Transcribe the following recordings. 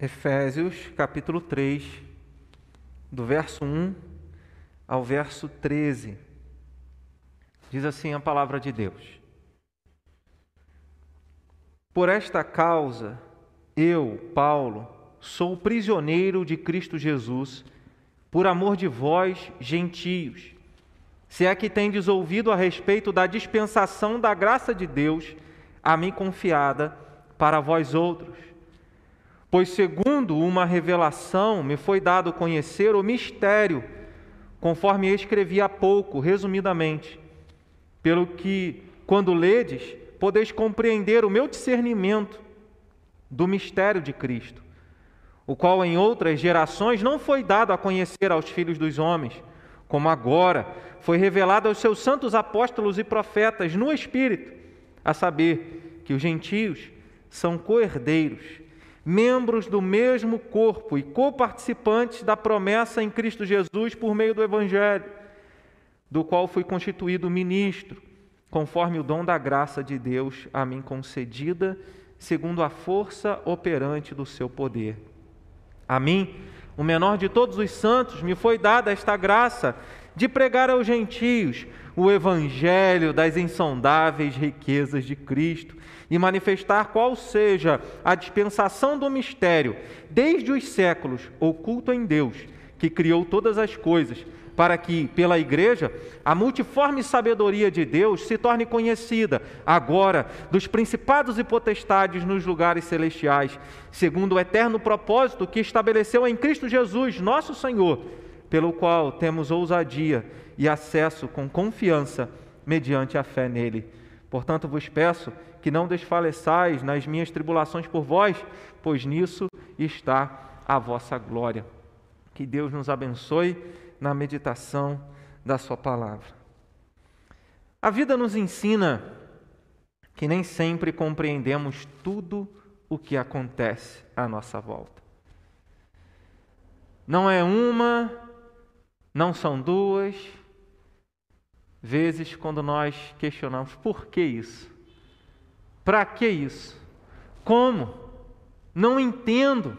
Efésios capítulo 3, do verso 1 ao verso 13. Diz assim a palavra de Deus: Por esta causa, eu, Paulo, sou prisioneiro de Cristo Jesus, por amor de vós, gentios. Se é que tendes ouvido a respeito da dispensação da graça de Deus, a mim confiada para vós outros Pois, segundo uma revelação, me foi dado conhecer o mistério, conforme escrevi há pouco, resumidamente, pelo que, quando ledes, podeis compreender o meu discernimento do mistério de Cristo, o qual em outras gerações não foi dado a conhecer aos filhos dos homens, como agora foi revelado aos seus santos apóstolos e profetas no Espírito, a saber que os gentios são coerdeiros membros do mesmo corpo e coparticipantes da promessa em Cristo Jesus por meio do Evangelho, do qual fui constituído ministro, conforme o dom da graça de Deus a mim concedida, segundo a força operante do seu poder. A mim, o menor de todos os santos, me foi dada esta graça de pregar aos gentios o evangelho das insondáveis riquezas de Cristo e manifestar qual seja a dispensação do mistério, desde os séculos, oculto em Deus, que criou todas as coisas, para que, pela Igreja, a multiforme sabedoria de Deus se torne conhecida, agora, dos principados e potestades nos lugares celestiais, segundo o eterno propósito que estabeleceu em Cristo Jesus, nosso Senhor, pelo qual temos ousadia e acesso com confiança mediante a fé nele. Portanto, vos peço que não desfaleçais nas minhas tribulações por vós, pois nisso está a vossa glória. Que Deus nos abençoe na meditação da Sua palavra. A vida nos ensina que nem sempre compreendemos tudo o que acontece à nossa volta. Não é uma, não são duas vezes quando nós questionamos por que isso? Para que isso? Como? Não entendo.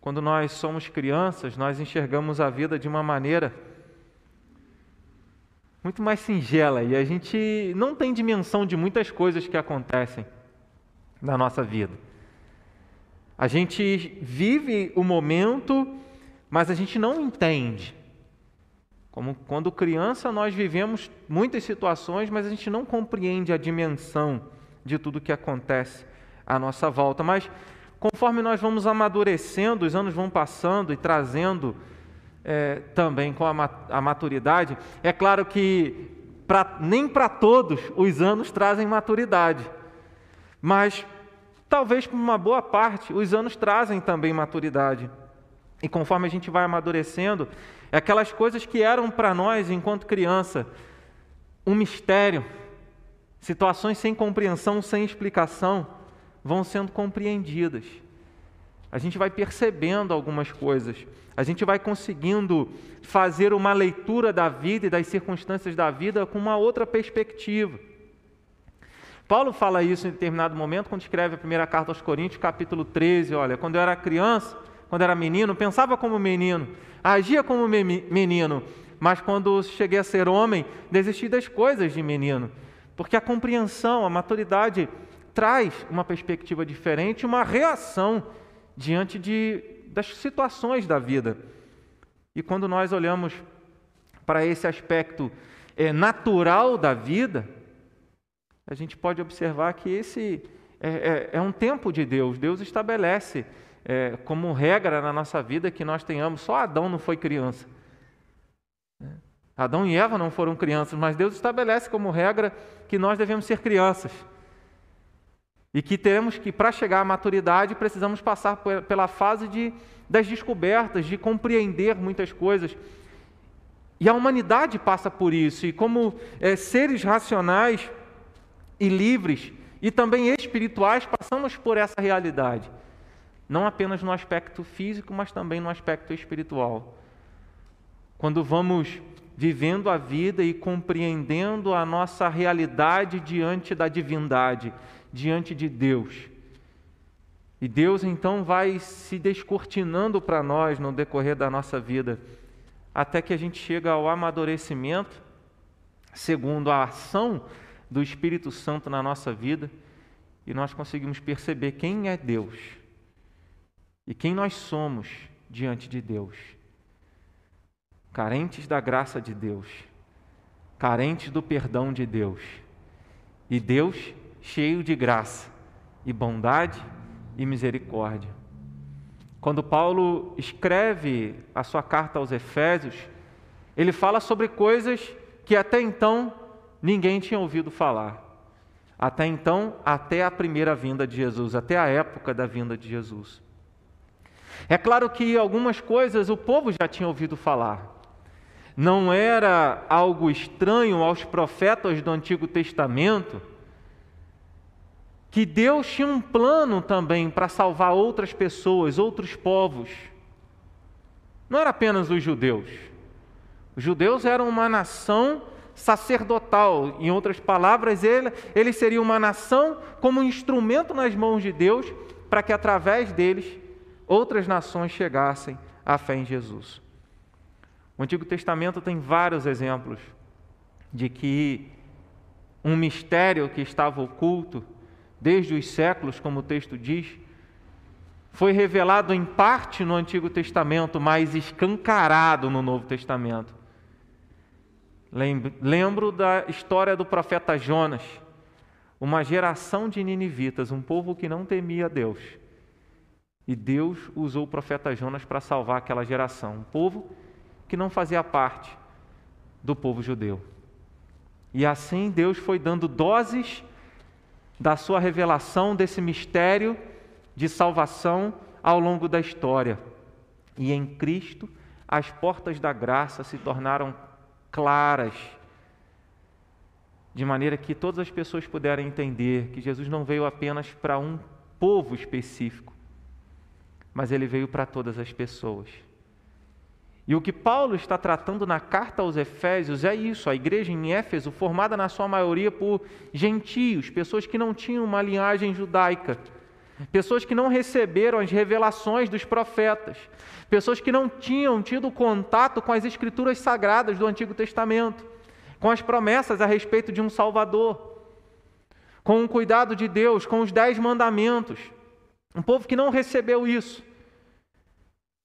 Quando nós somos crianças, nós enxergamos a vida de uma maneira muito mais singela e a gente não tem dimensão de muitas coisas que acontecem na nossa vida. A gente vive o momento, mas a gente não entende. Como quando criança, nós vivemos muitas situações, mas a gente não compreende a dimensão de tudo que acontece à nossa volta. Mas conforme nós vamos amadurecendo, os anos vão passando e trazendo é, também com a, maturidade, é claro que pra, nem para todos os anos trazem maturidade, mas talvez para uma boa parte os anos trazem também maturidade. E conforme a gente vai amadurecendo, é aquelas coisas que eram para nós, enquanto criança, um mistério, situações sem compreensão, sem explicação, vão sendo compreendidas. A gente vai percebendo algumas coisas, a gente vai conseguindo fazer uma leitura da vida e das circunstâncias da vida com uma outra perspectiva. Paulo fala isso em determinado momento quando escreve a primeira carta aos Coríntios, capítulo 13. Olha, quando eu era criança, quando era menino, pensava como menino, agia como menino, mas quando cheguei a ser homem, desisti das coisas de menino, porque a compreensão, a maturidade traz uma perspectiva diferente, uma reação diante de, das situações da vida. E quando nós olhamos para esse aspecto é, natural da vida, a gente pode observar que esse é, é, é um tempo de Deus. Deus estabelece é, como regra na nossa vida que nós tenhamos. Só Adão não foi criança. Adão e Eva não foram crianças, mas Deus estabelece como regra que nós devemos ser crianças. E que teremos que, para chegar à maturidade, precisamos passar pela fase de, das descobertas, de compreender muitas coisas. E a humanidade passa por isso, e como é, seres racionais e livres, e também espirituais, passamos por essa realidade não apenas no aspecto físico, mas também no aspecto espiritual. Quando vamos vivendo a vida e compreendendo a nossa realidade diante da divindade, diante de Deus. E Deus então vai se descortinando para nós no decorrer da nossa vida, até que a gente chega ao amadurecimento, segundo a ação do Espírito Santo na nossa vida, e nós conseguimos perceber quem é Deus e quem nós somos diante de Deus. Carentes da graça de Deus, carentes do perdão de Deus, e Deus cheio de graça e bondade e misericórdia. Quando Paulo escreve a sua carta aos Efésios, ele fala sobre coisas que até então ninguém tinha ouvido falar. Até então, até a primeira vinda de Jesus, até a época da vinda de Jesus. É claro que algumas coisas o povo já tinha ouvido falar. Não era algo estranho aos profetas do Antigo Testamento que Deus tinha um plano também para salvar outras pessoas, outros povos. Não era apenas os judeus. Os judeus eram uma nação sacerdotal, em outras palavras, ele, ele seria uma nação como um instrumento nas mãos de Deus para que através deles outras nações chegassem à fé em Jesus. O Antigo Testamento tem vários exemplos de que um mistério que estava oculto desde os séculos, como o texto diz, foi revelado em parte no Antigo Testamento, mas escancarado no Novo Testamento. Lembro da história do profeta Jonas, uma geração de ninivitas, um povo que não temia Deus. E Deus usou o profeta Jonas para salvar aquela geração, um povo que não fazia parte do povo judeu. E assim Deus foi dando doses da sua revelação desse mistério de salvação ao longo da história. E em Cristo, as portas da graça se tornaram claras, de maneira que todas as pessoas puderam entender que Jesus não veio apenas para um povo específico, mas ele veio para todas as pessoas. E o que Paulo está tratando na carta aos Efésios é isso: a igreja em Éfeso, formada na sua maioria por gentios, pessoas que não tinham uma linhagem judaica, pessoas que não receberam as revelações dos profetas, pessoas que não tinham tido contato com as escrituras sagradas do Antigo Testamento, com as promessas a respeito de um Salvador, com o cuidado de Deus, com os dez mandamentos. Um povo que não recebeu isso.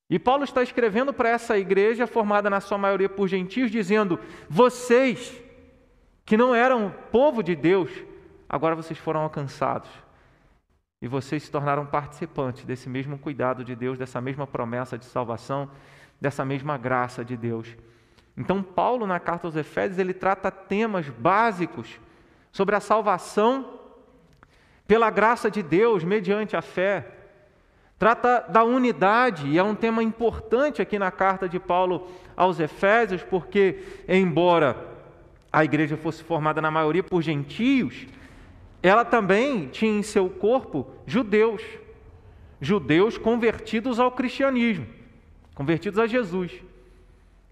E Paulo está escrevendo para essa igreja, formada na sua maioria por gentios, dizendo: vocês, que não eram povo de Deus, agora vocês foram alcançados. E vocês se tornaram participantes desse mesmo cuidado de Deus, dessa mesma promessa de salvação, dessa mesma graça de Deus. Então, Paulo, na carta aos Efésios, ele trata temas básicos sobre a salvação pela graça de Deus, mediante a fé. Trata da unidade, e é um tema importante aqui na carta de Paulo aos Efésios, porque, embora a igreja fosse formada na maioria por gentios, ela também tinha em seu corpo judeus, judeus convertidos ao cristianismo, convertidos a Jesus.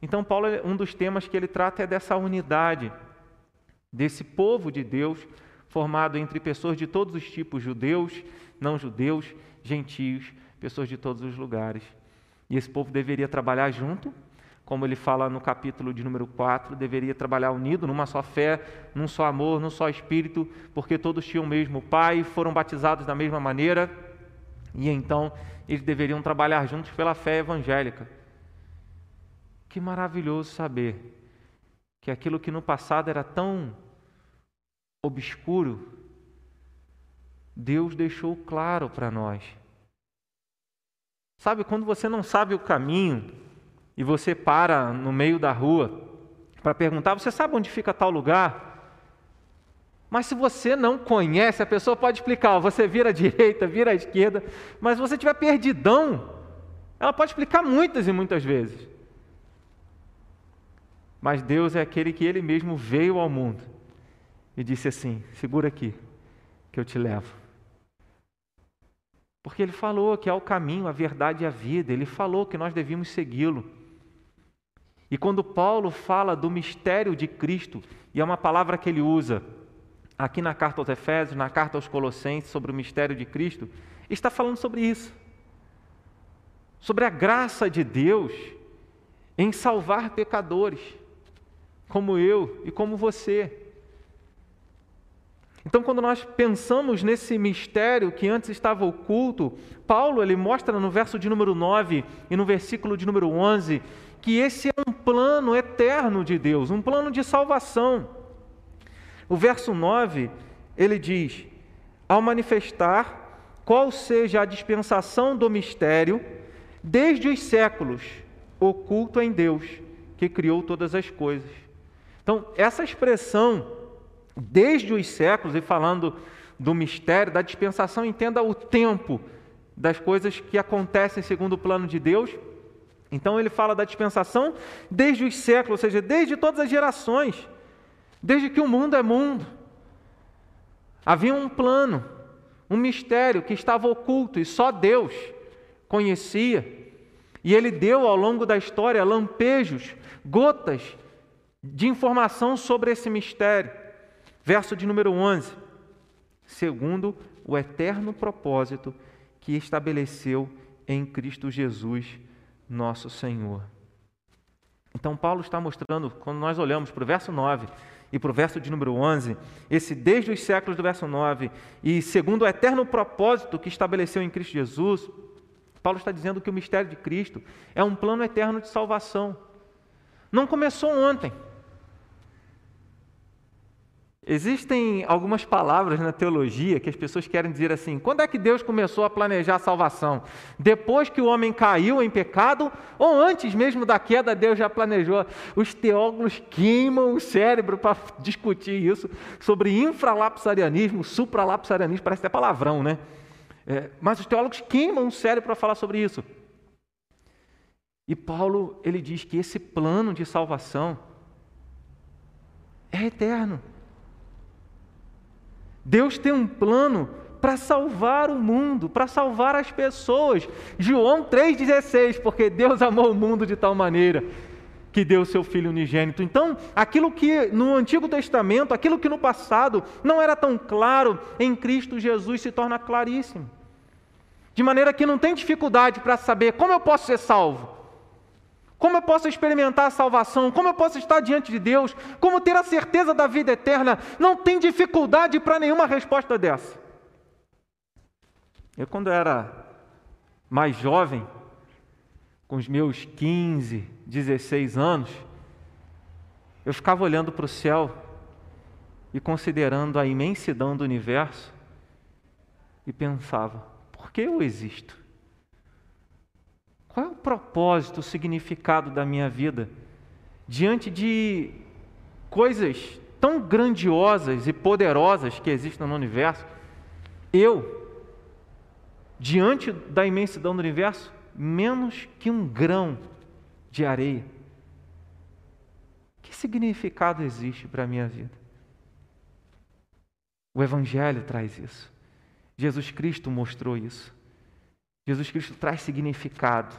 Então, Paulo, um dos temas que ele trata é dessa unidade, desse povo de Deus, formado entre pessoas de todos os tipos, judeus, não judeus, gentios, pessoas de todos os lugares. E esse povo deveria trabalhar junto, como ele fala no capítulo de número 4, deveria trabalhar unido numa só fé, num só amor, num só espírito, porque todos tinham o mesmo Pai, foram batizados da mesma maneira, e então eles deveriam trabalhar juntos pela fé evangélica. Que maravilhoso saber que aquilo que no passado era tão obscuro, Deus deixou claro para nós. Sabe, quando você não sabe o caminho e você para no meio da rua para perguntar, você sabe onde fica tal lugar? Mas se você não conhece, a pessoa pode explicar, você vira à direita, vira à esquerda, mas se você tiver perdidão, ela pode explicar muitas e muitas vezes. Mas Deus é aquele que Ele mesmo veio ao mundo e disse assim: segura aqui, que eu te levo. Porque ele falou que é o caminho, a verdade e a vida, ele falou que nós devíamos segui-lo. E quando Paulo fala do mistério de Cristo, e é uma palavra que ele usa, aqui na carta aos Efésios, na carta aos Colossenses, sobre o mistério de Cristo, está falando sobre isso. Sobre a graça de Deus em salvar pecadores, como eu e como você. Então, quando nós pensamos nesse mistério que antes estava oculto, Paulo ele mostra no verso de número 9 e no versículo de número 11 que esse é um plano eterno de Deus, um plano de salvação. O verso 9, ele diz: Ao manifestar qual seja a dispensação do mistério, desde os séculos, oculto em Deus, que criou todas as coisas. Então, essa expressão, desde os séculos, e falando do mistério, da dispensação, entenda o tempo das coisas que acontecem segundo o plano de Deus. Então, ele fala da dispensação desde os séculos, ou seja, desde todas as gerações, desde que o mundo é mundo. Havia um plano, um mistério que estava oculto e só Deus conhecia. E ele deu ao longo da história lampejos, gotas de informação sobre esse mistério. Verso de número 11. Segundo o eterno propósito que estabeleceu em Cristo Jesus, nosso Senhor. Então, Paulo está mostrando, quando nós olhamos para o verso 9 e para o verso de número 11, esse desde os séculos do verso 9, e segundo o eterno propósito que estabeleceu em Cristo Jesus, Paulo está dizendo que o mistério de Cristo é um plano eterno de salvação. Não começou ontem. Existem algumas palavras na teologia que as pessoas querem dizer assim: quando é que Deus começou a planejar a salvação? Depois que o homem caiu em pecado ou antes mesmo da queda, Deus já planejou? Os teólogos queimam o cérebro para discutir isso sobre infralapsarianismo, supralapsarianismo, parece até palavrão, né? É, mas os teólogos queimam o cérebro para falar sobre isso. E Paulo, ele diz que esse plano de salvação é eterno. Deus tem um plano para salvar o mundo, para salvar as pessoas. João 3,16, porque Deus amou o mundo de tal maneira que deu seu Filho unigênito. Então, aquilo que no Antigo Testamento, aquilo que no passado não era tão claro, em Cristo Jesus se torna claríssimo. De maneira que não tem dificuldade para saber como eu posso ser salvo, como eu posso experimentar a salvação, como eu posso estar diante de Deus, como ter a certeza da vida eterna. Não tem dificuldade para nenhuma resposta dessa. Eu, quando era mais jovem, com os meus 15, 16 anos, eu ficava olhando para o céu e considerando a imensidão do universo e pensava: por que eu existo? Qual é o propósito, o significado da minha vida diante de coisas tão grandiosas e poderosas que existem no universo? Eu, diante da imensidão do universo, menos que um grão de areia. Que significado existe para a minha vida? O Evangelho traz isso. Jesus Cristo mostrou isso. Jesus Cristo traz significado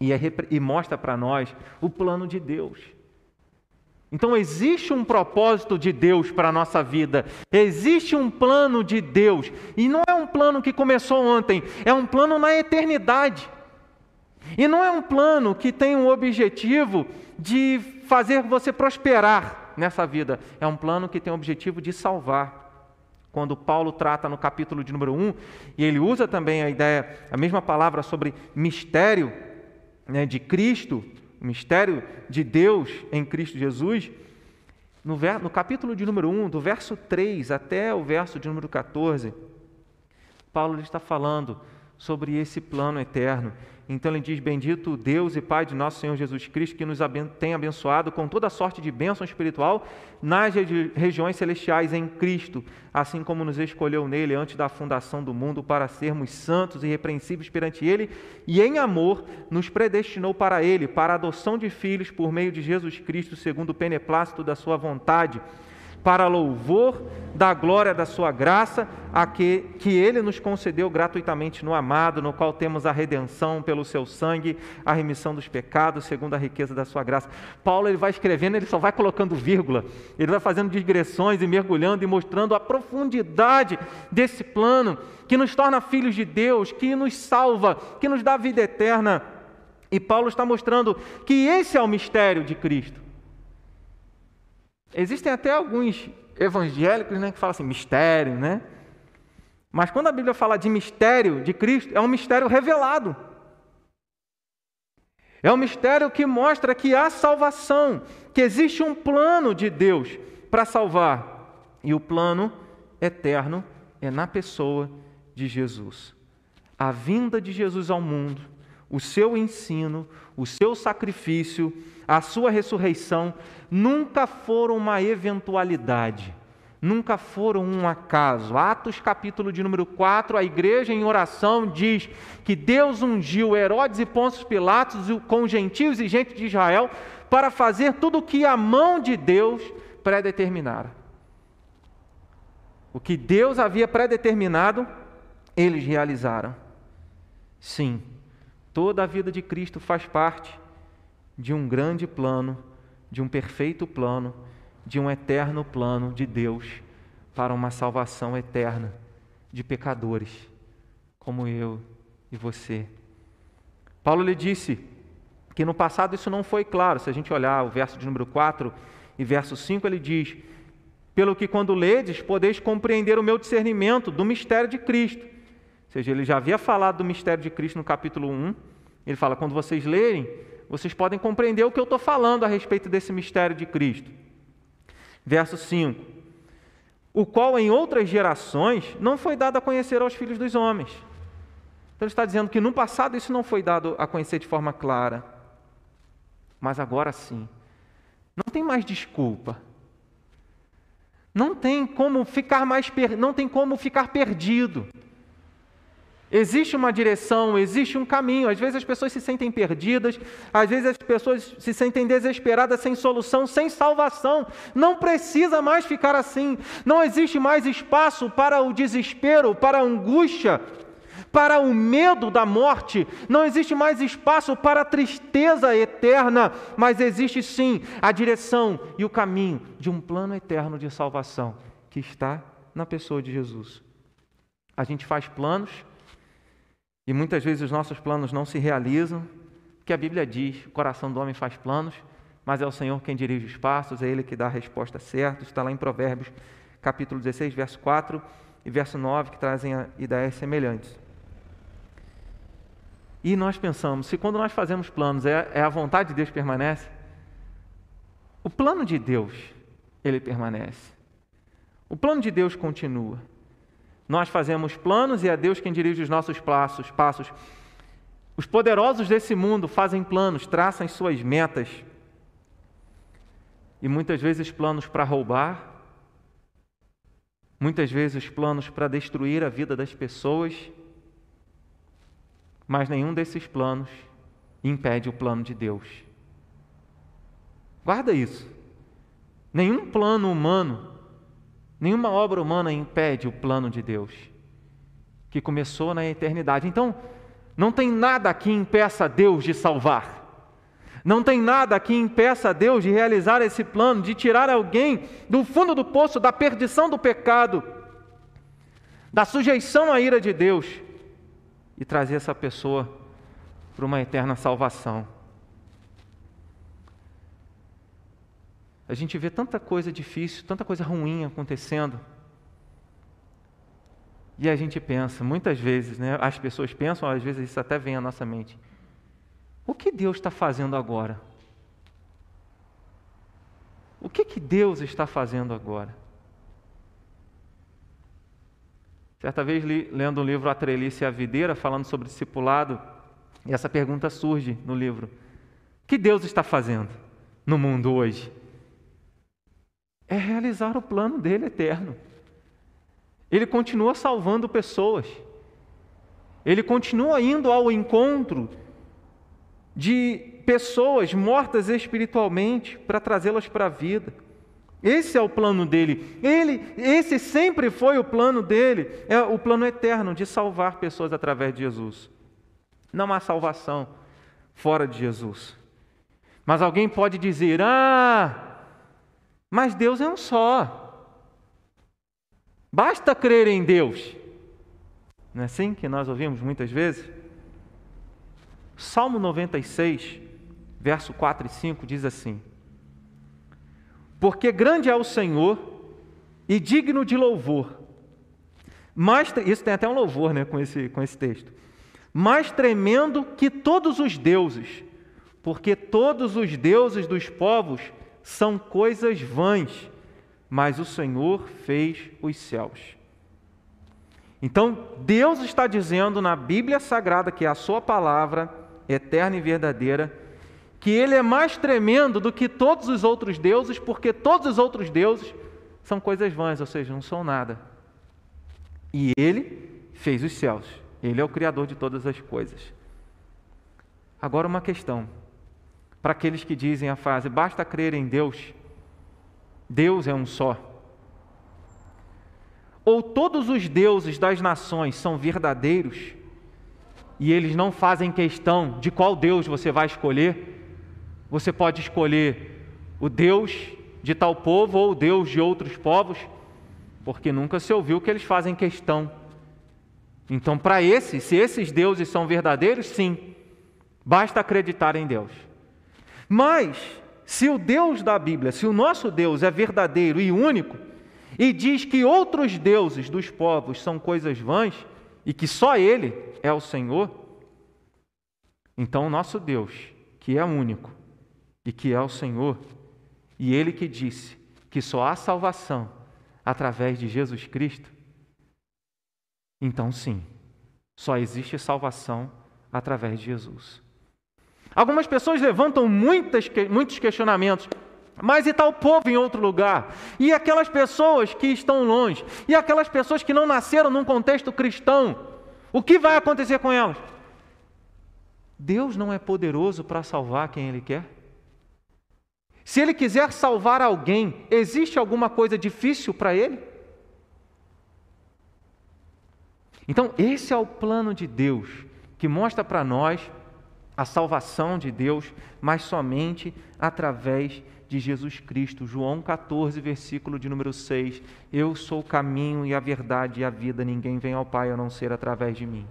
e, é, e mostra para nós o plano de Deus. Então existe um propósito de Deus para a nossa vida, existe um plano de Deus, e não é um plano que começou ontem, é um plano na eternidade. E não é um plano que tem o objetivo de fazer você prosperar nessa vida, é um plano que tem o objetivo de salvar. Quando Paulo trata no capítulo de número 1, e ele usa também a ideia, a mesma palavra sobre mistério né, de Cristo, mistério de Deus em Cristo Jesus, no, no capítulo de número 1, do verso 3 até o verso de número 14, Paulo está falando sobre esse plano eterno. Então ele diz: Bendito Deus e Pai de nosso Senhor Jesus Cristo, que nos tem abençoado com toda sorte de bênção espiritual nas regiões celestiais em Cristo, assim como nos escolheu nele antes da fundação do mundo para sermos santos e irrepreensíveis perante ele, e em amor nos predestinou para ele, para a adoção de filhos por meio de Jesus Cristo, segundo o beneplácito da sua vontade para louvor da glória da sua graça, a que, que ele nos concedeu gratuitamente no amado, no qual temos a redenção pelo seu sangue, a remissão dos pecados, segundo a riqueza da sua graça. Paulo ele vai escrevendo, ele só vai colocando vírgula, ele vai fazendo digressões e mergulhando e mostrando a profundidade desse plano que nos torna filhos de Deus, que nos salva, que nos dá vida eterna. E Paulo está mostrando que esse é o mistério de Cristo. Existem até alguns evangélicos né, que falam assim, mistério, né? Mas quando a Bíblia fala de mistério de Cristo, é um mistério revelado. É um mistério que mostra que há salvação, que existe um plano de Deus para salvar. E o plano eterno é na pessoa de Jesus. A vinda de Jesus ao mundo, o seu ensino, o seu sacrifício, a sua ressurreição nunca foram uma eventualidade, nunca foram um acaso. Atos capítulo de número 4, a igreja em oração diz que Deus ungiu Herodes e Pôncio Pilatos com gentios e gente de Israel para fazer tudo o que a mão de Deus predeterminara. O que Deus havia predeterminado, eles realizaram. Sim, toda a vida de Cristo faz parte de um grande plano, de um perfeito plano, de um eterno plano de Deus para uma salvação eterna de pecadores como eu e você. Paulo lhe disse que no passado isso não foi claro. Se a gente olhar o verso de número 4 e verso 5, ele diz: Pelo que quando ledes, podeis compreender o meu discernimento do mistério de Cristo. Seja, ele já havia falado do mistério de Cristo no capítulo 1. Ele fala: quando vocês lerem, vocês podem compreender o que eu estou falando a respeito desse mistério de Cristo. Verso 5: O qual em outras gerações não foi dado a conhecer aos filhos dos homens. Então ele está dizendo que no passado isso não foi dado a conhecer de forma clara, mas agora sim. Não tem mais desculpa. Não tem como ficar mais per... não tem como ficar perdido. Existe uma direção, existe um caminho. Às vezes as pessoas se sentem perdidas, às vezes as pessoas se sentem desesperadas, sem solução, sem salvação. Não precisa mais ficar assim. Não existe mais espaço para o desespero, para a angústia, para o medo da morte. Não existe mais espaço para a tristeza eterna, mas existe sim a direção e o caminho de um plano eterno de salvação que está na pessoa de Jesus. A gente faz planos e muitas vezes os nossos planos não se realizam, porque a Bíblia diz: o coração do homem faz planos, mas é o Senhor quem dirige os passos, é Ele que dá a resposta certa. Está lá em Provérbios, capítulo 16, verso 4 e verso 9, que trazem ideias semelhantes. E nós pensamos: se quando nós fazemos planos é, é a vontade de Deus permanece, o plano de Deus, ele permanece. O plano de Deus continua. Nós fazemos planos e é Deus quem dirige os nossos passos. passos. Os poderosos desse mundo fazem planos, traçam suas metas. E muitas vezes planos para roubar, muitas vezes planos para destruir a vida das pessoas, mas nenhum desses planos impede o plano de Deus. Guarda isso. Nenhum plano humano Nenhuma obra humana impede o plano de Deus, que começou na eternidade. Então, não tem nada que impeça Deus de salvar. Não tem nada que impeça Deus de realizar esse plano, de tirar alguém do fundo do poço, da perdição do pecado, da sujeição à ira de Deus e trazer essa pessoa para uma eterna salvação. A gente vê tanta coisa difícil, tanta coisa ruim acontecendo. E a gente pensa, muitas vezes, né, as pessoas pensam, às vezes isso até vem à nossa mente. O que Deus está fazendo agora? O que, que Deus está fazendo agora? Certa vez, li, lendo o livro A Trelice e a Videira, falando sobre discipulado, e essa pergunta surge no livro: O que Deus está fazendo no mundo hoje? É realizar o plano dele eterno. Ele continua salvando pessoas. Ele continua indo ao encontro de pessoas mortas espiritualmente para trazê-las para a vida. Esse é o plano dele. Ele, esse sempre foi o plano dele, é o plano eterno de salvar pessoas através de Jesus. Não há salvação fora de Jesus. Mas alguém pode dizer: "Ah, mas Deus é um só. Basta crer em Deus." Não é assim que nós ouvimos muitas vezes? Salmo 96, verso 4 e 5 diz assim: porque grande é o Senhor e digno de louvor. Mais, isso tem até um louvor né, com, esse, com esse texto. Mais tremendo que todos os deuses, porque todos os deuses dos povos são coisas vãs, mas o Senhor fez os céus. Então, Deus está dizendo na Bíblia Sagrada, que é a Sua palavra eterna e verdadeira, que ele é mais tremendo do que todos os outros deuses, porque todos os outros deuses são coisas vãs, ou seja, não são nada. E ele fez os céus. Ele é o criador de todas as coisas. Agora uma questão. Para aqueles que dizem a frase basta crer em Deus, Deus é um só. Ou todos os deuses das nações são verdadeiros e eles não fazem questão de qual Deus você vai escolher, você pode escolher o Deus de tal povo ou o Deus de outros povos, porque nunca se ouviu que eles fazem questão. Então, para esses, se esses deuses são verdadeiros, sim, basta acreditar em Deus. Mas, se o Deus da Bíblia, se o nosso Deus é verdadeiro e único, e diz que outros deuses dos povos são coisas vãs, e que só Ele é o Senhor, então o nosso Deus, que é único, e que é o Senhor, e Ele que disse que só há salvação através de Jesus Cristo, então sim, só existe salvação através de Jesus. Algumas pessoas levantam muitas, muitos questionamentos. Mas e tal povo em outro lugar? E aquelas pessoas que estão longe? E aquelas pessoas que não nasceram num contexto cristão? O que vai acontecer com elas? Deus não é poderoso para salvar quem Ele quer? Se ele quiser salvar alguém, existe alguma coisa difícil para ele? Então, esse é o plano de Deus, que mostra para nós a salvação de Deus, mas somente através de Jesus Cristo. João 14, versículo de número 6. Eu sou o caminho e a verdade e a vida, ninguém vem ao Pai a não ser através de mim.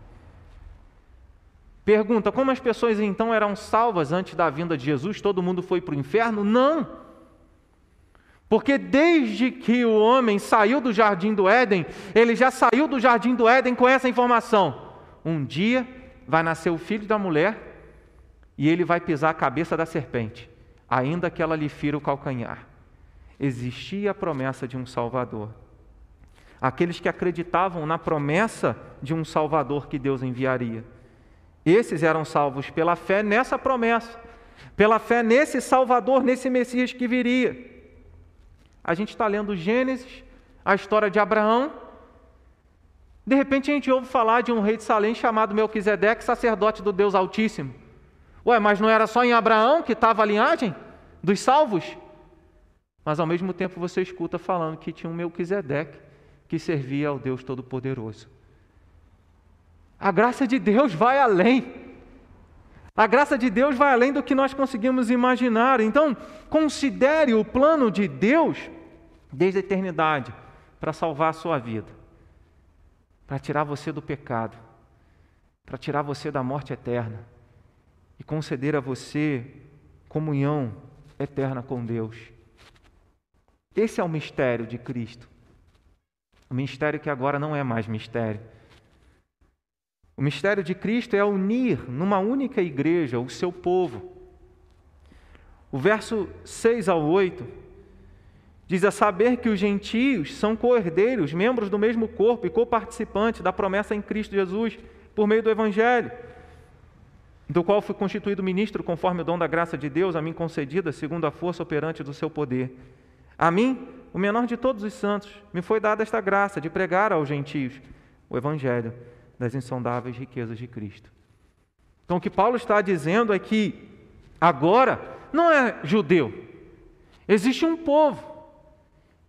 Pergunta: como as pessoas então eram salvas antes da vinda de Jesus? Todo mundo foi para o inferno? Não. Porque desde que o homem saiu do jardim do Éden, ele já saiu do jardim do Éden com essa informação: um dia vai nascer o filho da mulher e ele vai pisar a cabeça da serpente, ainda que ela lhe fira o calcanhar. Existia a promessa de um Salvador. Aqueles que acreditavam na promessa de um Salvador que Deus enviaria esses eram salvos pela fé nessa promessa, pela fé nesse Salvador, nesse Messias que viria. A gente está lendo Gênesis, a história de Abraão. De repente a gente ouve falar de um rei de Salém chamado Melquisedeque, sacerdote do Deus Altíssimo. Ué, mas não era só em Abraão que estava a linhagem dos salvos? Mas ao mesmo tempo você escuta falando que tinha um Melquisedeque que servia ao Deus Todo-Poderoso. A graça de Deus vai além. A graça de Deus vai além do que nós conseguimos imaginar. Então, considere o plano de Deus desde a eternidade para salvar a sua vida, para tirar você do pecado, para tirar você da morte eterna e conceder a você comunhão eterna com Deus. Esse é o mistério de Cristo. O mistério que agora não é mais mistério o mistério de Cristo é unir numa única igreja o seu povo. O verso 6 ao 8 diz: A saber que os gentios são co-herdeiros, membros do mesmo corpo e coparticipantes da promessa em Cristo Jesus, por meio do Evangelho, do qual fui constituído ministro conforme o dom da graça de Deus a mim concedida, segundo a força operante do seu poder. A mim, o menor de todos os santos, me foi dada esta graça de pregar aos gentios o Evangelho das insondáveis riquezas de Cristo. Então, o que Paulo está dizendo é que agora não é judeu, existe um povo,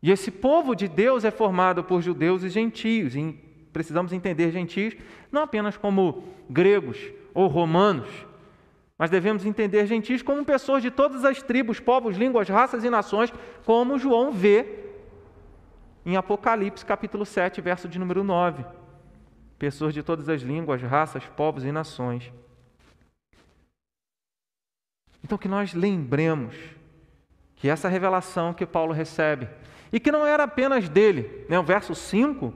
E esse povo de Deus é formado por judeus e gentios. E precisamos entender gentios não apenas como gregos ou romanos, mas devemos entender gentios como pessoas de todas as tribos, povos, línguas, raças e nações, como João vê em Apocalipse capítulo 7, verso de número 9. Pessoas de todas as línguas, raças, povos e nações. Então que nós lembremos que essa revelação que Paulo recebe, e que não era apenas dele, né? o verso 5,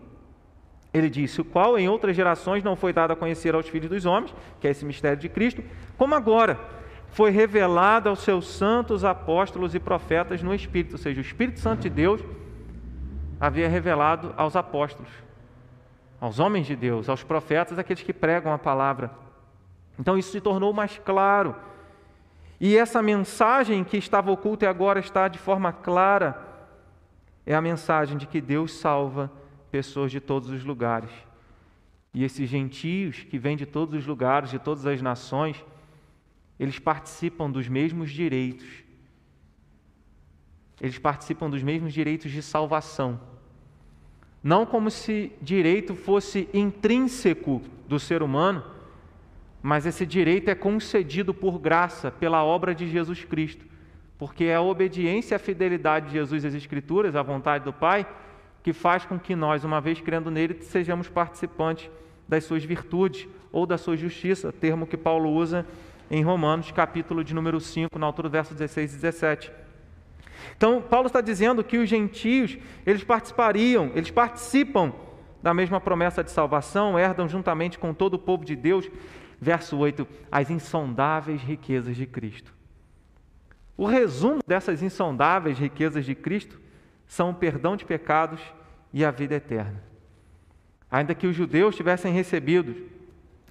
ele disse: O qual em outras gerações não foi dado a conhecer aos filhos dos homens, que é esse mistério de Cristo, como agora foi revelado aos seus santos apóstolos e profetas no Espírito, ou seja, o Espírito Santo de Deus havia revelado aos apóstolos, aos homens de Deus, aos profetas, aqueles que pregam a palavra. Então isso se tornou mais claro. E essa mensagem que estava oculta e agora está de forma clara é a mensagem de que Deus salva pessoas de todos os lugares. E esses gentios que vêm de todos os lugares, de todas as nações, eles participam dos mesmos direitos. Eles participam dos mesmos direitos de salvação. Não como se direito fosse intrínseco do ser humano, mas esse direito é concedido por graça, pela obra de Jesus Cristo. Porque é a obediência e a fidelidade de Jesus às Escrituras, à vontade do Pai, que faz com que nós, uma vez crendo nele, sejamos participantes das suas virtudes ou da sua justiça, termo que Paulo usa em Romanos, capítulo de número 5, na altura do verso 16 e 17. Então, Paulo está dizendo que os gentios, eles participariam, eles participam da mesma promessa de salvação, herdam juntamente com todo o povo de Deus, verso 8, as insondáveis riquezas de Cristo. O resumo dessas insondáveis riquezas de Cristo são o perdão de pecados e a vida eterna. Ainda que os judeus tivessem recebido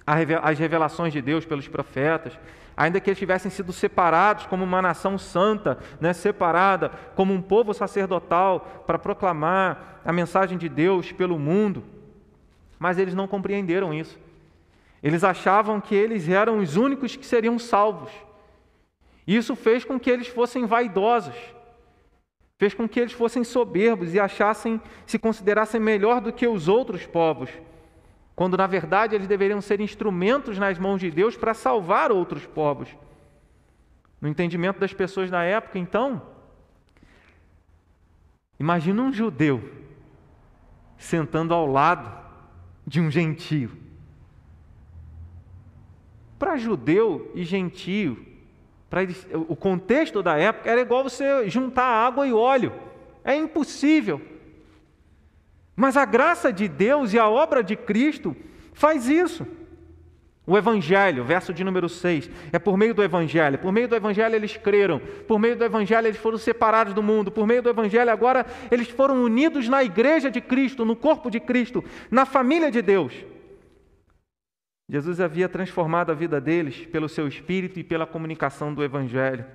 as revelações de Deus pelos profetas, ainda que eles tivessem sido separados como uma nação santa, né, separada como um povo sacerdotal para proclamar a mensagem de Deus pelo mundo, mas eles não compreenderam isso. Eles achavam que eles eram os únicos que seriam salvos. Isso fez com que eles fossem vaidosos fez com que eles fossem soberbos e achassem, se considerassem melhor do que os outros povos, quando na verdade eles deveriam ser instrumentos nas mãos de Deus para salvar outros povos. No entendimento das pessoas da época, então, imagina um judeu sentando ao lado de um gentio. Para judeu e gentio, eles, o contexto da época era igual você juntar água e óleo. É impossível. Mas a graça de Deus e a obra de Cristo faz isso. O Evangelho, verso de número 6, é por meio do Evangelho. Por meio do Evangelho eles creram. Por meio do Evangelho eles foram separados do mundo. Por meio do Evangelho agora eles foram unidos na igreja de Cristo, no corpo de Cristo, na família de Deus. Jesus havia transformado a vida deles pelo seu espírito e pela comunicação do Evangelho,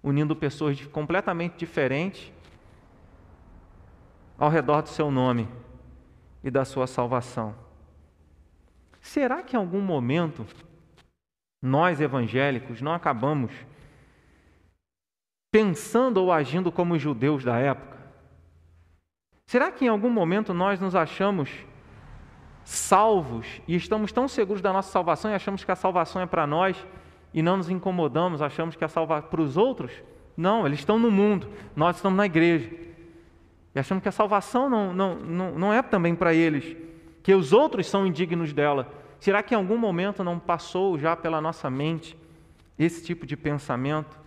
unindo pessoas completamente diferentes ao redor do seu nome e da sua salvação. Será que em algum momento nós evangélicos não acabamos pensando ou agindo como os judeus da época? Será que em algum momento nós nos achamos salvos e estamos tão seguros da nossa salvação e achamos que a salvação é para nós e não nos incomodamos, achamos que a salvação para os outros? Não, eles estão no mundo, nós estamos na igreja. E achamos que a salvação não, não, não, não é também para eles, que os outros são indignos dela. Será que em algum momento não passou já pela nossa mente esse tipo de pensamento?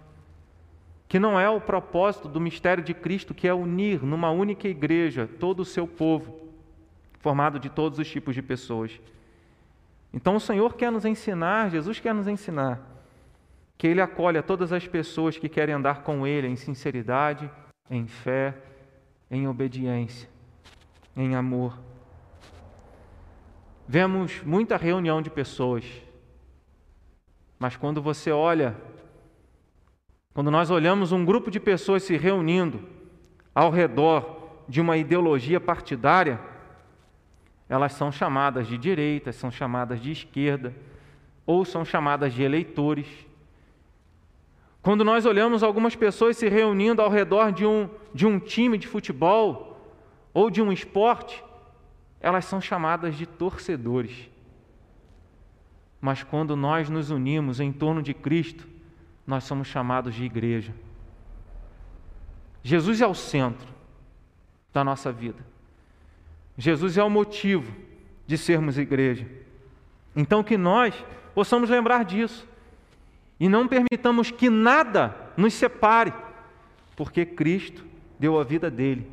Que não é o propósito do mistério de Cristo, que é unir numa única igreja todo o seu povo formado de todos os tipos de pessoas. Então o Senhor quer nos ensinar, Jesus quer nos ensinar, que Ele acolhe a todas as pessoas que querem andar com Ele em sinceridade, em fé, em obediência, em amor. Vemos muita reunião de pessoas, mas quando você olha, quando nós olhamos um grupo de pessoas se reunindo ao redor de uma ideologia partidária, elas são chamadas de direita, são chamadas de esquerda, ou são chamadas de eleitores. Quando nós olhamos algumas pessoas se reunindo ao redor de um, de um time de futebol ou de um esporte, elas são chamadas de torcedores. Mas quando nós nos unimos em torno de Cristo, nós somos chamados de igreja. Jesus é o centro da nossa vida. Jesus é o motivo de sermos igreja. Então, que nós possamos lembrar disso e não permitamos que nada nos separe, porque Cristo deu a vida dele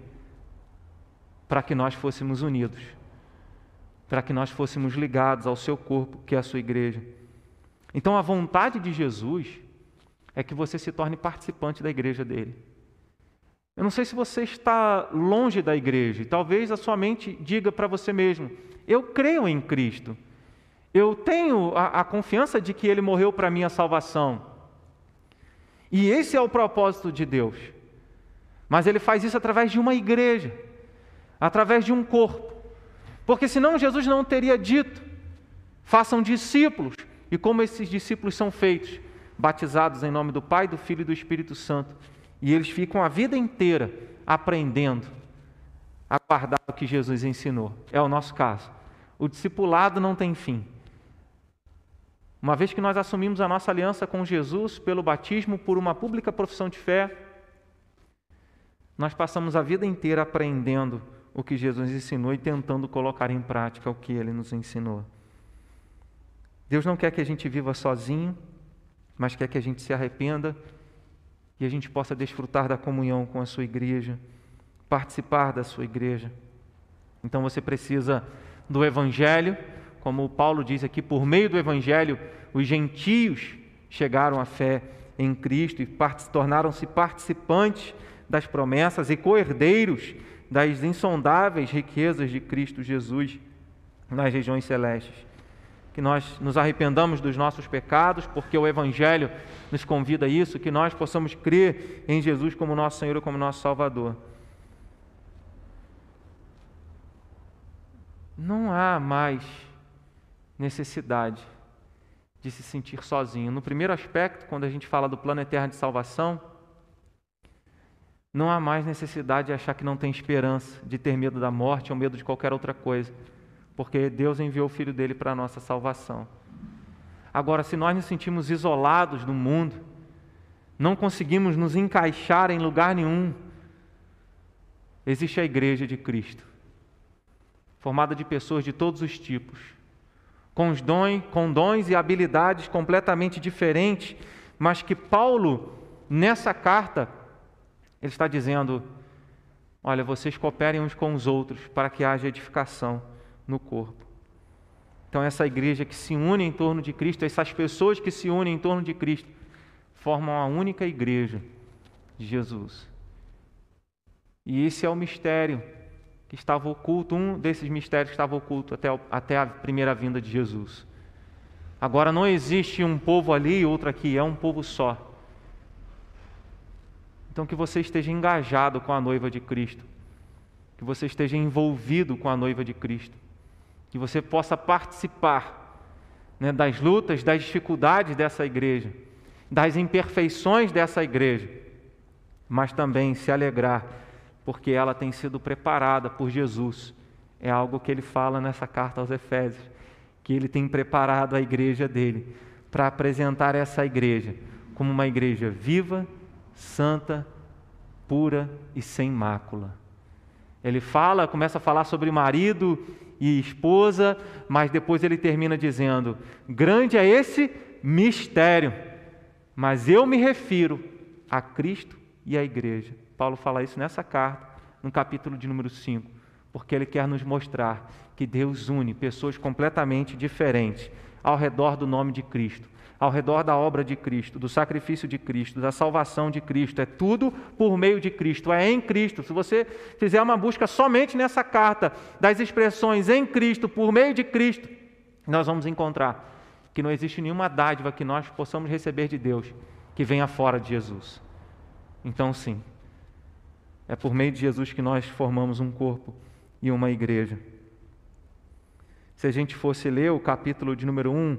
para que nós fôssemos unidos, para que nós fôssemos ligados ao seu corpo, que é a sua igreja. Então, a vontade de Jesus é que você se torne participante da igreja dele. Eu não sei se você está longe da igreja, e talvez a sua mente diga para você mesmo: Eu creio em Cristo, eu tenho a, a confiança de que Ele morreu para minha salvação. E esse é o propósito de Deus. Mas Ele faz isso através de uma igreja, através de um corpo. Porque senão Jesus não teria dito: façam discípulos. E como esses discípulos são feitos? Batizados em nome do Pai, do Filho e do Espírito Santo e eles ficam a vida inteira aprendendo a guardar o que Jesus ensinou. É o nosso caso. O discipulado não tem fim. Uma vez que nós assumimos a nossa aliança com Jesus pelo batismo, por uma pública profissão de fé, nós passamos a vida inteira aprendendo o que Jesus ensinou e tentando colocar em prática o que ele nos ensinou. Deus não quer que a gente viva sozinho, mas quer que a gente se arrependa e a gente possa desfrutar da comunhão com a sua igreja, participar da sua igreja. Então você precisa do Evangelho, como Paulo diz aqui, por meio do Evangelho, os gentios chegaram à fé em Cristo e tornaram-se participantes das promessas e coerdeiros das insondáveis riquezas de Cristo Jesus nas regiões celestes que nós nos arrependamos dos nossos pecados, porque o Evangelho nos convida a isso, que nós possamos crer em Jesus como nosso Senhor e como nosso Salvador. Não há mais necessidade de se sentir sozinho. No primeiro aspecto, quando a gente fala do plano eterno de salvação, não há mais necessidade de achar que não tem esperança, de ter medo da morte ou medo de qualquer outra coisa porque Deus enviou o Filho dele para a nossa salvação. Agora, se nós nos sentimos isolados no mundo, não conseguimos nos encaixar em lugar nenhum, existe a Igreja de Cristo, formada de pessoas de todos os tipos, com, os dons, com dons e habilidades completamente diferentes, mas que Paulo, nessa carta, ele está dizendo: olha, vocês cooperem uns com os outros para que haja edificação no corpo. Então, essa igreja que se une em torno de Cristo, essas pessoas que se unem em torno de Cristo, formam a única igreja de Jesus. E esse é o mistério que estava oculto, um desses mistérios que estava oculto até, até a primeira vinda de Jesus. Agora não existe um povo ali e outro aqui, é um povo só. Então que você esteja engajado com a noiva de Cristo, que você esteja envolvido com a noiva de Cristo que você possa participar né, das lutas, das dificuldades dessa igreja, das imperfeições dessa igreja, mas também se alegrar, porque ela tem sido preparada por Jesus. É algo que ele fala nessa carta aos Efésios, que ele tem preparado a igreja dele para apresentar essa igreja como uma igreja viva, santa, pura e sem mácula. Ele fala, começa a falar sobre marido e esposa, mas depois ele termina dizendo: Grande é esse mistério, mas eu me refiro a Cristo e à igreja. Paulo fala isso nessa carta, no capítulo de número 5, porque ele quer nos mostrar que Deus une pessoas completamente diferentes ao redor do nome de Cristo ao redor da obra de Cristo, do sacrifício de Cristo, da salvação de Cristo. É tudo por meio de Cristo, é em Cristo. Se você fizer uma busca somente nessa carta das expressões em Cristo, por meio de Cristo, nós vamos encontrar que não existe nenhuma dádiva que nós possamos receber de Deus que venha fora de Jesus. Então, sim, é por meio de Jesus que nós formamos um corpo e uma igreja. Se a gente fosse ler o capítulo de número 1,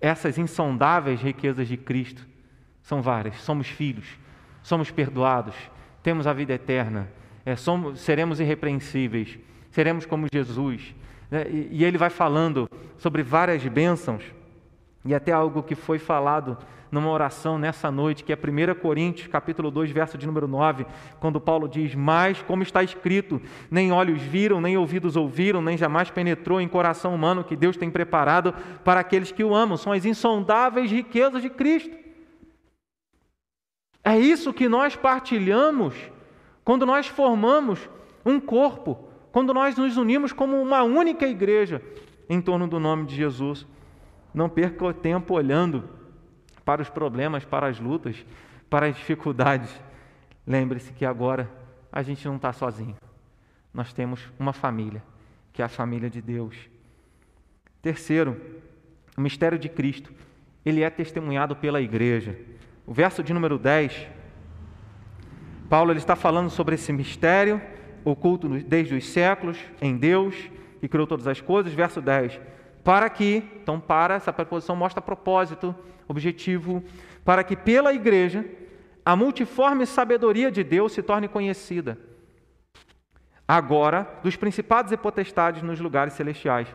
essas insondáveis riquezas de Cristo São várias. Somos filhos, somos perdoados, temos a vida eterna, é, somos, seremos irrepreensíveis, seremos como Jesus. É, e, e ele vai falando sobre várias bênçãos, e até algo que foi falado numa oração nessa noite, que é 1 Coríntios, capítulo 2, verso de número 9, quando Paulo diz: Mas, como está escrito, nem olhos viram, nem ouvidos ouviram, nem jamais penetrou em coração humano que Deus tem preparado para aqueles que o amam. São as insondáveis riquezas de Cristo. É isso que nós partilhamos quando nós formamos um corpo, quando nós nos unimos como uma única igreja em torno do nome de Jesus. Não perca tempo olhando para os problemas, para as lutas, para as dificuldades. Lembre-se que agora a gente não está sozinho. Nós temos uma família, que é a família de Deus. Terceiro, o mistério de Cristo. Ele é testemunhado pela igreja. O verso de número 10, Paulo ele está falando sobre esse mistério oculto desde os séculos em Deus, que criou todas as coisas. Verso 10. Para que, então, para, essa preposição mostra propósito, objetivo para que pela igreja a multiforme sabedoria de Deus se torne conhecida. Agora, dos principados e potestades nos lugares celestiais.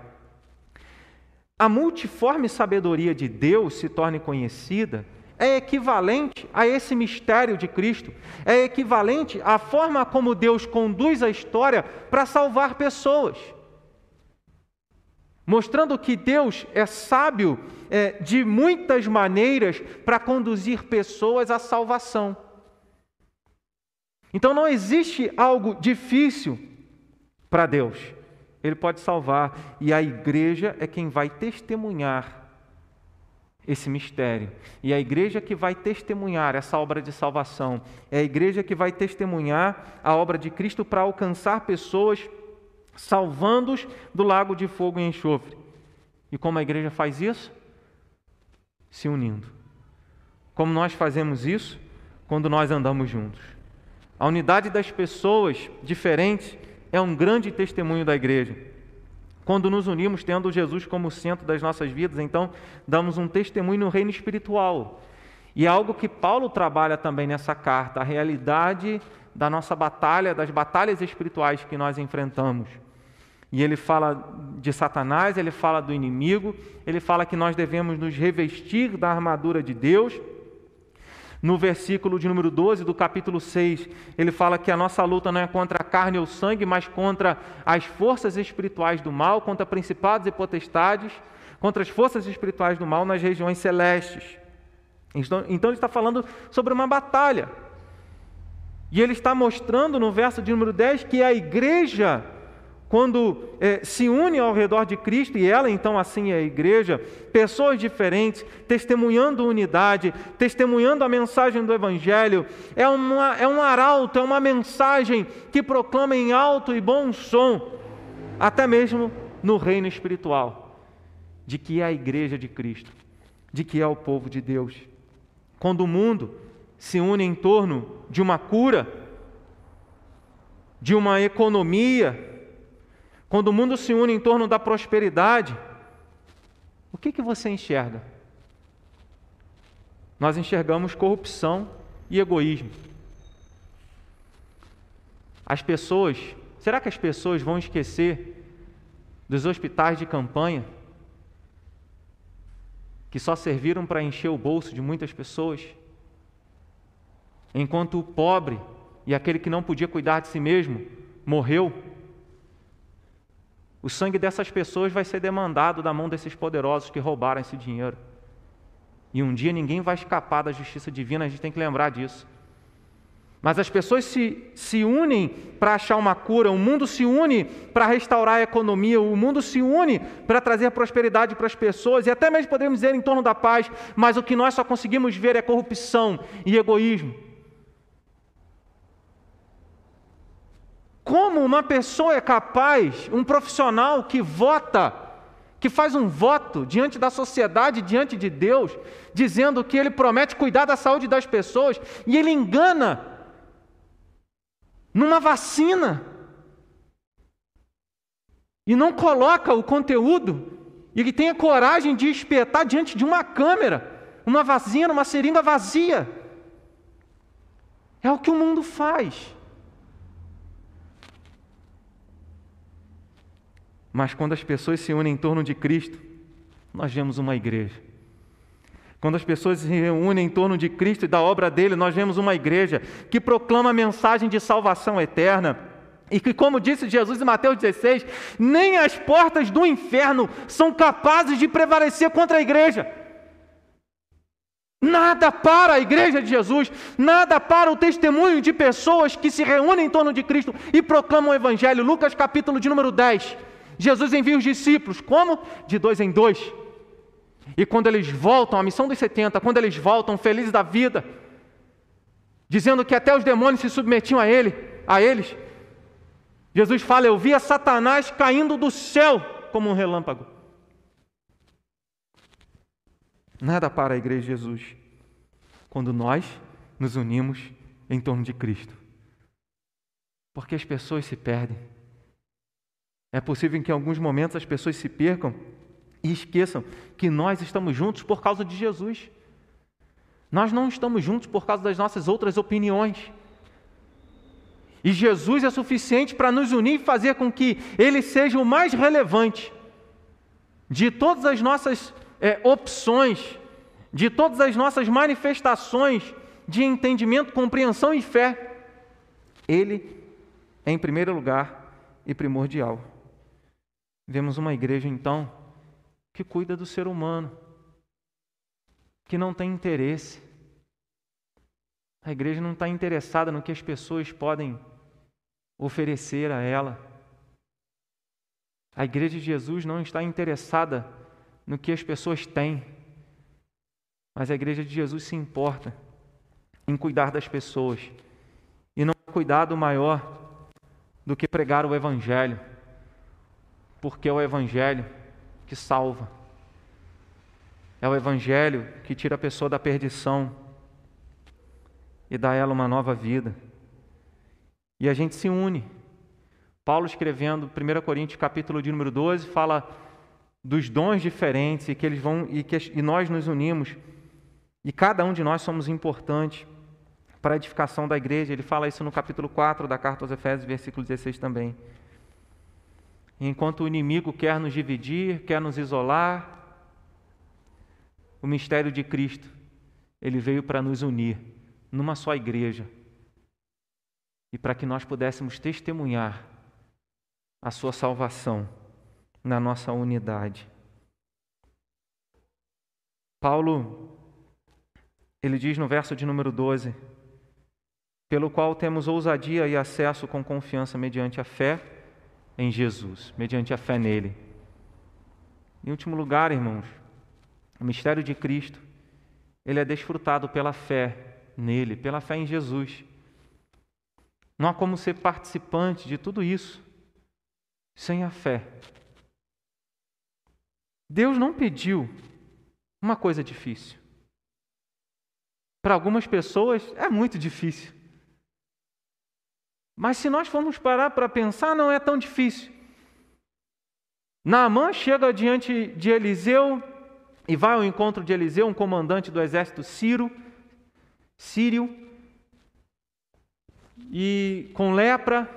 A multiforme sabedoria de Deus se torne conhecida é equivalente a esse mistério de Cristo, é equivalente à forma como Deus conduz a história para salvar pessoas mostrando que Deus é sábio é, de muitas maneiras para conduzir pessoas à salvação. Então não existe algo difícil para Deus. Ele pode salvar e a igreja é quem vai testemunhar esse mistério. E a igreja que vai testemunhar essa obra de salvação, é a igreja que vai testemunhar a obra de Cristo para alcançar pessoas salvando-os do lago de fogo e enxofre. E como a igreja faz isso? Se unindo. Como nós fazemos isso? Quando nós andamos juntos. A unidade das pessoas diferentes é um grande testemunho da igreja. Quando nos unimos tendo Jesus como centro das nossas vidas, então damos um testemunho no reino espiritual. E é algo que Paulo trabalha também nessa carta, a realidade da nossa batalha, das batalhas espirituais que nós enfrentamos. E ele fala de Satanás, ele fala do inimigo, ele fala que nós devemos nos revestir da armadura de Deus. No versículo de número 12 do capítulo 6, ele fala que a nossa luta não é contra a carne ou sangue, mas contra as forças espirituais do mal, contra principados e potestades, contra as forças espirituais do mal nas regiões celestes. Então, então ele está falando sobre uma batalha. E ele está mostrando no verso de número 10 que a igreja, quando é, se une ao redor de Cristo, e ela então assim é a igreja, pessoas diferentes, testemunhando unidade, testemunhando a mensagem do Evangelho, é, uma, é um arauto, é uma mensagem que proclama em alto e bom som, até mesmo no reino espiritual, de que é a igreja de Cristo, de que é o povo de Deus. Quando o mundo se une em torno de uma cura, de uma economia, quando o mundo se une em torno da prosperidade, o que, que você enxerga? Nós enxergamos corrupção e egoísmo. As pessoas, será que as pessoas vão esquecer dos hospitais de campanha que só serviram para encher o bolso de muitas pessoas? Enquanto o pobre e aquele que não podia cuidar de si mesmo morreu, o sangue dessas pessoas vai ser demandado da mão desses poderosos que roubaram esse dinheiro. E um dia ninguém vai escapar da justiça divina, a gente tem que lembrar disso. Mas as pessoas se, se unem para achar uma cura, o mundo se une para restaurar a economia, o mundo se une para trazer prosperidade para as pessoas e até mesmo podemos dizer em torno da paz, mas o que nós só conseguimos ver é corrupção e egoísmo. Como uma pessoa é capaz, um profissional que vota, que faz um voto diante da sociedade, diante de Deus, dizendo que ele promete cuidar da saúde das pessoas e ele engana numa vacina e não coloca o conteúdo e que tenha coragem de espetar diante de uma câmera uma vazina, uma seringa vazia. É o que o mundo faz. Mas quando as pessoas se unem em torno de Cristo, nós vemos uma igreja. Quando as pessoas se reúnem em torno de Cristo e da obra dele, nós vemos uma igreja que proclama a mensagem de salvação eterna. E que, como disse Jesus em Mateus 16, nem as portas do inferno são capazes de prevalecer contra a igreja. Nada para a igreja de Jesus, nada para o testemunho de pessoas que se reúnem em torno de Cristo e proclamam o Evangelho. Lucas capítulo de número 10. Jesus envia os discípulos, como? De dois em dois. E quando eles voltam, a missão dos 70, quando eles voltam felizes da vida, dizendo que até os demônios se submetiam a ele, a eles, Jesus fala: "Eu via Satanás caindo do céu como um relâmpago". Nada para a igreja de Jesus quando nós nos unimos em torno de Cristo. Porque as pessoas se perdem. É possível que em alguns momentos as pessoas se percam e esqueçam que nós estamos juntos por causa de Jesus. Nós não estamos juntos por causa das nossas outras opiniões. E Jesus é suficiente para nos unir e fazer com que Ele seja o mais relevante de todas as nossas é, opções, de todas as nossas manifestações de entendimento, compreensão e fé. Ele é em primeiro lugar e primordial. Vemos uma igreja, então, que cuida do ser humano, que não tem interesse. A igreja não está interessada no que as pessoas podem oferecer a ela. A igreja de Jesus não está interessada no que as pessoas têm, mas a igreja de Jesus se importa em cuidar das pessoas. E não há cuidado maior do que pregar o Evangelho porque é o Evangelho que salva. É o Evangelho que tira a pessoa da perdição e dá a ela uma nova vida. E a gente se une. Paulo escrevendo 1 Coríntios capítulo de número 12 fala dos dons diferentes e que eles vão e que e nós nos unimos e cada um de nós somos importantes para a edificação da igreja. Ele fala isso no capítulo 4 da carta aos Efésios, versículo 16 também. Enquanto o inimigo quer nos dividir, quer nos isolar, o mistério de Cristo, ele veio para nos unir numa só igreja e para que nós pudéssemos testemunhar a sua salvação na nossa unidade. Paulo, ele diz no verso de número 12: pelo qual temos ousadia e acesso com confiança mediante a fé em Jesus, mediante a fé nele. Em último lugar, irmãos, o mistério de Cristo, ele é desfrutado pela fé nele, pela fé em Jesus. Não há como ser participante de tudo isso sem a fé. Deus não pediu uma coisa difícil. Para algumas pessoas é muito difícil. Mas se nós formos parar para pensar, não é tão difícil. Naamã chega diante de Eliseu e vai ao encontro de Eliseu, um comandante do exército sírio, sírio, e com lepra,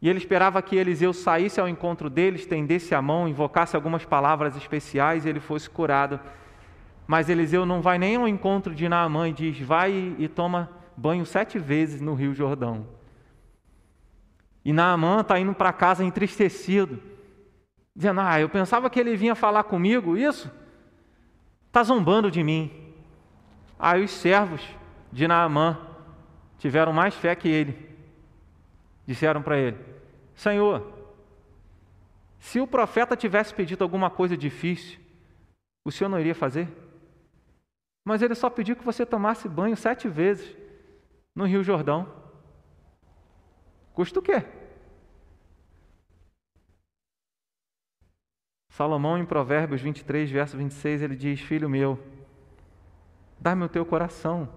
e ele esperava que Eliseu saísse ao encontro dele, estendesse a mão, invocasse algumas palavras especiais e ele fosse curado. Mas Eliseu não vai nem ao encontro de Naamã e diz: Vai e toma banho sete vezes no Rio Jordão. E Naamã está indo para casa entristecido, dizendo: Ah, eu pensava que ele vinha falar comigo, isso? Está zombando de mim. Aí os servos de Naamã tiveram mais fé que ele. Disseram para ele: Senhor, se o profeta tivesse pedido alguma coisa difícil, o senhor não iria fazer? Mas ele só pediu que você tomasse banho sete vezes no Rio Jordão. Custa o quê? Salomão, em Provérbios 23, verso 26, ele diz: Filho meu, dá-me o teu coração.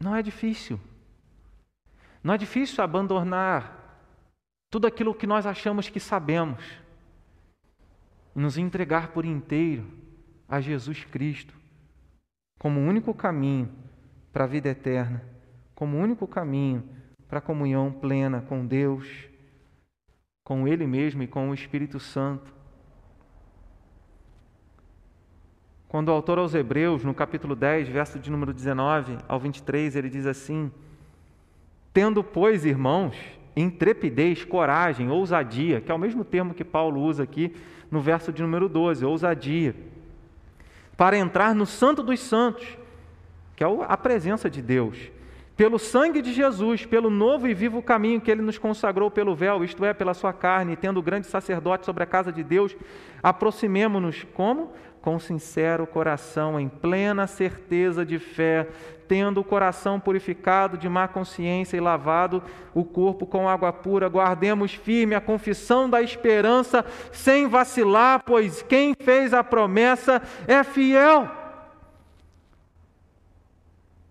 Não é difícil. Não é difícil abandonar tudo aquilo que nós achamos que sabemos. nos entregar por inteiro a Jesus Cristo como o único caminho para a vida eterna, como o único caminho para a comunhão plena com Deus, com Ele mesmo e com o Espírito Santo. Quando o autor aos Hebreus, no capítulo 10, verso de número 19 ao 23, ele diz assim: Tendo, pois, irmãos, intrepidez, coragem, ousadia, que é o mesmo termo que Paulo usa aqui no verso de número 12, ousadia, para entrar no Santo dos Santos, que é a presença de Deus, pelo sangue de Jesus, pelo novo e vivo caminho que ele nos consagrou pelo véu, isto é, pela sua carne, tendo o grande sacerdote sobre a casa de Deus, aproximemo-nos como? Com sincero coração, em plena certeza de fé, tendo o coração purificado de má consciência e lavado o corpo com água pura, guardemos firme a confissão da esperança, sem vacilar, pois quem fez a promessa é fiel.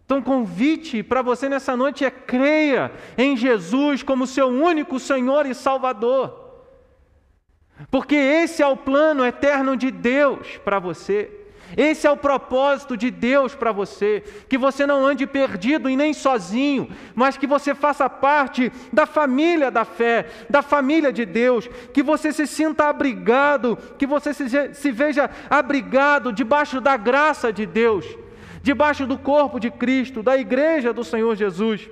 Então, convite para você nessa noite é creia em Jesus como seu único Senhor e Salvador. Porque esse é o plano eterno de Deus para você. Esse é o propósito de Deus para você, que você não ande perdido e nem sozinho, mas que você faça parte da família da fé, da família de Deus, que você se sinta abrigado, que você se, veja abrigado debaixo da graça de Deus, debaixo do corpo de Cristo, da igreja do Senhor Jesus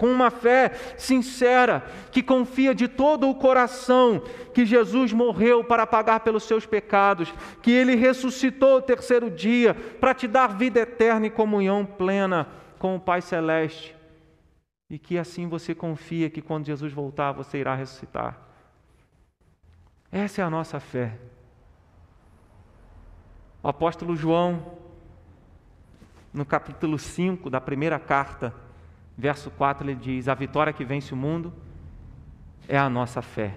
com uma fé sincera, que confia de todo o coração que Jesus morreu para pagar pelos seus pecados, que ele ressuscitou o terceiro dia para te dar vida eterna e comunhão plena com o Pai Celeste. E que assim você confia que quando Jesus voltar você irá ressuscitar. Essa é a nossa fé. O apóstolo João, no capítulo 5 da primeira carta, verso 4 ele diz: A vitória que vence o mundo é a nossa fé.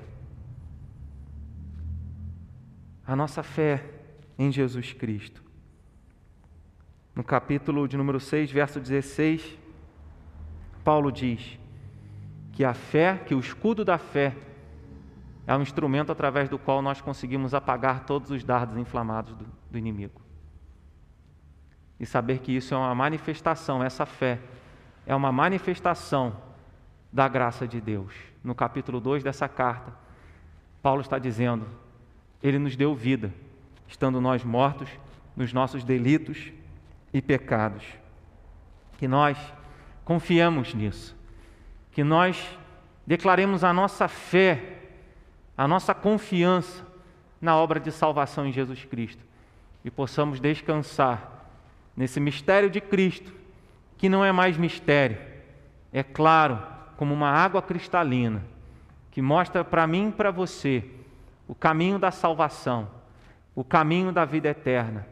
A nossa fé em Jesus Cristo. No capítulo de número 6, verso 16, Paulo diz que a fé, que o escudo da fé, é um instrumento através do qual nós conseguimos apagar todos os dardos inflamados do, do inimigo. E saber que isso é uma manifestação, essa fé, é uma manifestação da graça de Deus. No capítulo 2 dessa carta, Paulo está dizendo: Ele nos deu vida, estando nós mortos nos nossos delitos e pecados. Que nós confiemos nisso, que nós declaremos a nossa fé, a nossa confiança na obra de salvação em Jesus Cristo e possamos descansar nesse mistério de Cristo que não é mais mistério, é claro, como uma água cristalina, que mostra para mim e para você o caminho da salvação, o caminho da vida eterna,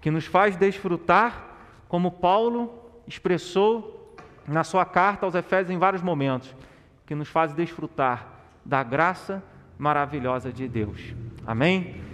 que nos faz desfrutar, como Paulo expressou na sua carta aos Efésios em vários momentos, que nos faz desfrutar da graça maravilhosa de Deus. Amém?